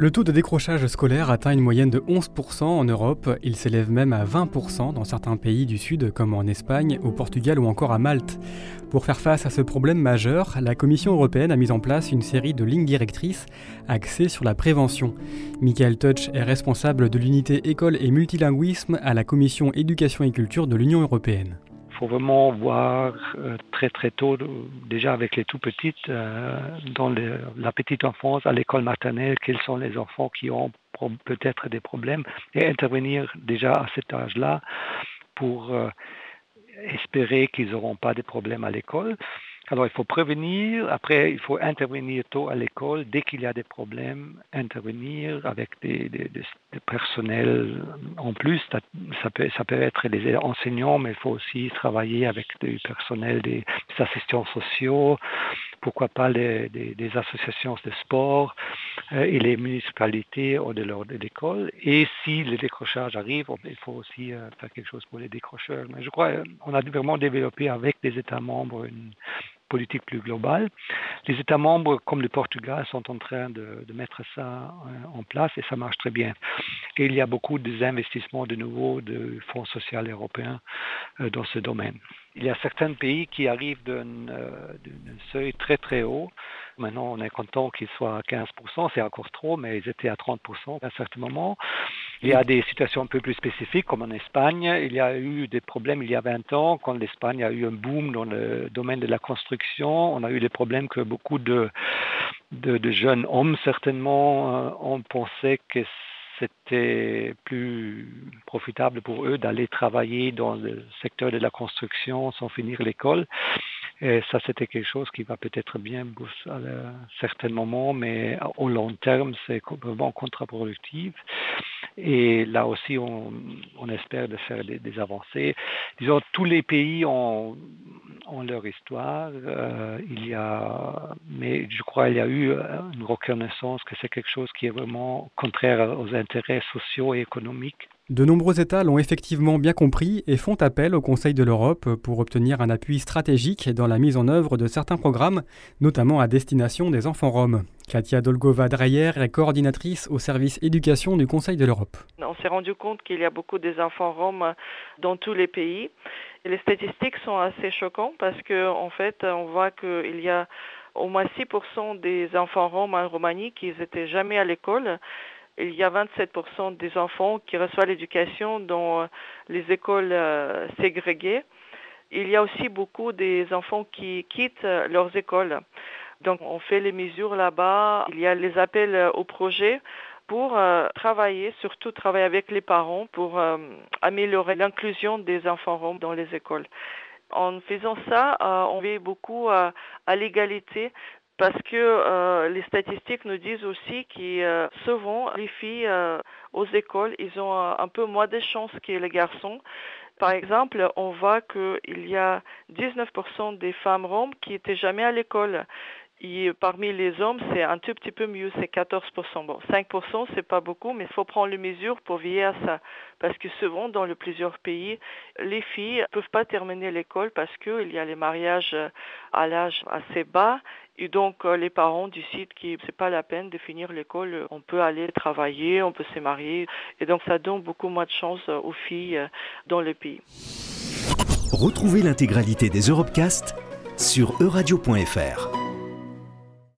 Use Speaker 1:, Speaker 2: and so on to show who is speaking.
Speaker 1: Le taux de décrochage scolaire atteint une moyenne de 11% en Europe. Il s'élève même à 20% dans certains pays du Sud, comme en Espagne, au Portugal ou encore à Malte. Pour faire face à ce problème majeur, la Commission européenne a mis en place une série de lignes directrices axées sur la prévention. Michael Touch est responsable de l'unité école et multilinguisme à la Commission éducation et culture de l'Union européenne
Speaker 2: faut vraiment voir euh, très très tôt, déjà avec les tout petites, euh, dans la petite enfance, à l'école maternelle, quels sont les enfants qui ont peut-être des problèmes, et intervenir déjà à cet âge-là pour euh, espérer qu'ils n'auront pas de problèmes à l'école. Alors il faut prévenir, après il faut intervenir tôt à l'école, dès qu'il y a des problèmes, intervenir avec des, personnels en plus. Ça peut, ça peut être des enseignants, mais il faut aussi travailler avec du personnel, des, assistants sociaux, pourquoi pas les, des, associations de sport euh, et les municipalités au delà de l'école. Et si le décrochage arrive, il faut aussi euh, faire quelque chose pour les décrocheurs. Mais je crois qu'on a vraiment développé avec des États membres une politique plus globale. Les États membres, comme le Portugal, sont en train de, mettre ça euh, en place et ça marche très bien. Et il y a beaucoup d'investissements de nouveau de Fonds social européen euh, dans ce domaine. Il y a certains pays qui arrivent d'un euh, seuil très très haut. Maintenant, on est content qu'ils soient à 15%, c'est encore trop, mais ils étaient à 30% à un certain moment. Il y a des situations un peu plus spécifiques, comme en Espagne. Il y a eu des problèmes il y a 20 ans, quand l'Espagne a eu un boom dans le domaine de la construction. On a eu des problèmes que beaucoup de, jeunes hommes, certainement, euh, ont pensé que c'était plus profitable pour eux d'aller travailler dans le secteur de la construction sans finir l'école. Et ça, c'était quelque chose qui va peut-être bien à un certain moment, mais au long terme, c'est vraiment contre-productif. Et là aussi, on, on espère de faire des, des, avancées. Disons, tous les pays ont, ont leur histoire. Euh, il y a, mais je crois qu'il y a eu une reconnaissance que c'est quelque chose qui est vraiment contraire aux intérêts sociaux et économiques
Speaker 1: de nombreux États l'ont effectivement bien compris et font appel au Conseil de l'Europe pour obtenir un appui stratégique dans la mise en œuvre de certains programmes, notamment à destination des enfants roms. Katia Dolgova-Dreyer est coordinatrice au service éducation du Conseil de l'Europe.
Speaker 3: On s'est rendu compte qu'il y a beaucoup des enfants roms dans tous les pays. Les statistiques sont assez choquantes parce qu'en en fait, on voit qu'il y a au moins 6% des enfants roms en Roumanie qui n'étaient jamais à l'école il y a 27% des enfants qui reçoivent l'éducation dans euh, les écoles euh, ségrégées. Il y a aussi beaucoup des enfants qui quittent euh, leurs écoles. Donc on fait les mesures là-bas. Il y a les appels au projet pour travailler, surtout travailler avec les parents pour améliorer l'inclusion des enfants roms dans les écoles. En faisant ça, on veille beaucoup à l'égalité parce que euh, les statistiques nous disent aussi que euh, souvent les filles euh, aux écoles, ils ont un peu moins de chances que les garçons. Par exemple, on voit qu'il y a 19% des femmes roms qui étaient jamais à l'école. Et parmi les hommes, c'est un tout petit peu mieux, c'est 14%. Bon, 5%, c'est pas beaucoup, mais il faut prendre les mesures pour veiller à ça. Parce que souvent, dans plusieurs pays, les filles ne peuvent pas terminer l'école parce qu'il y a les mariages à l'âge assez bas. Et donc, euh, les parents décident que c'est pas la peine de finir l'école. On peut aller travailler, on peut se marier. Et donc, ça donne beaucoup moins de chance aux filles euh, dans le pays.
Speaker 4: Retrouvez l'intégralité des Europecast sur euradio.fr.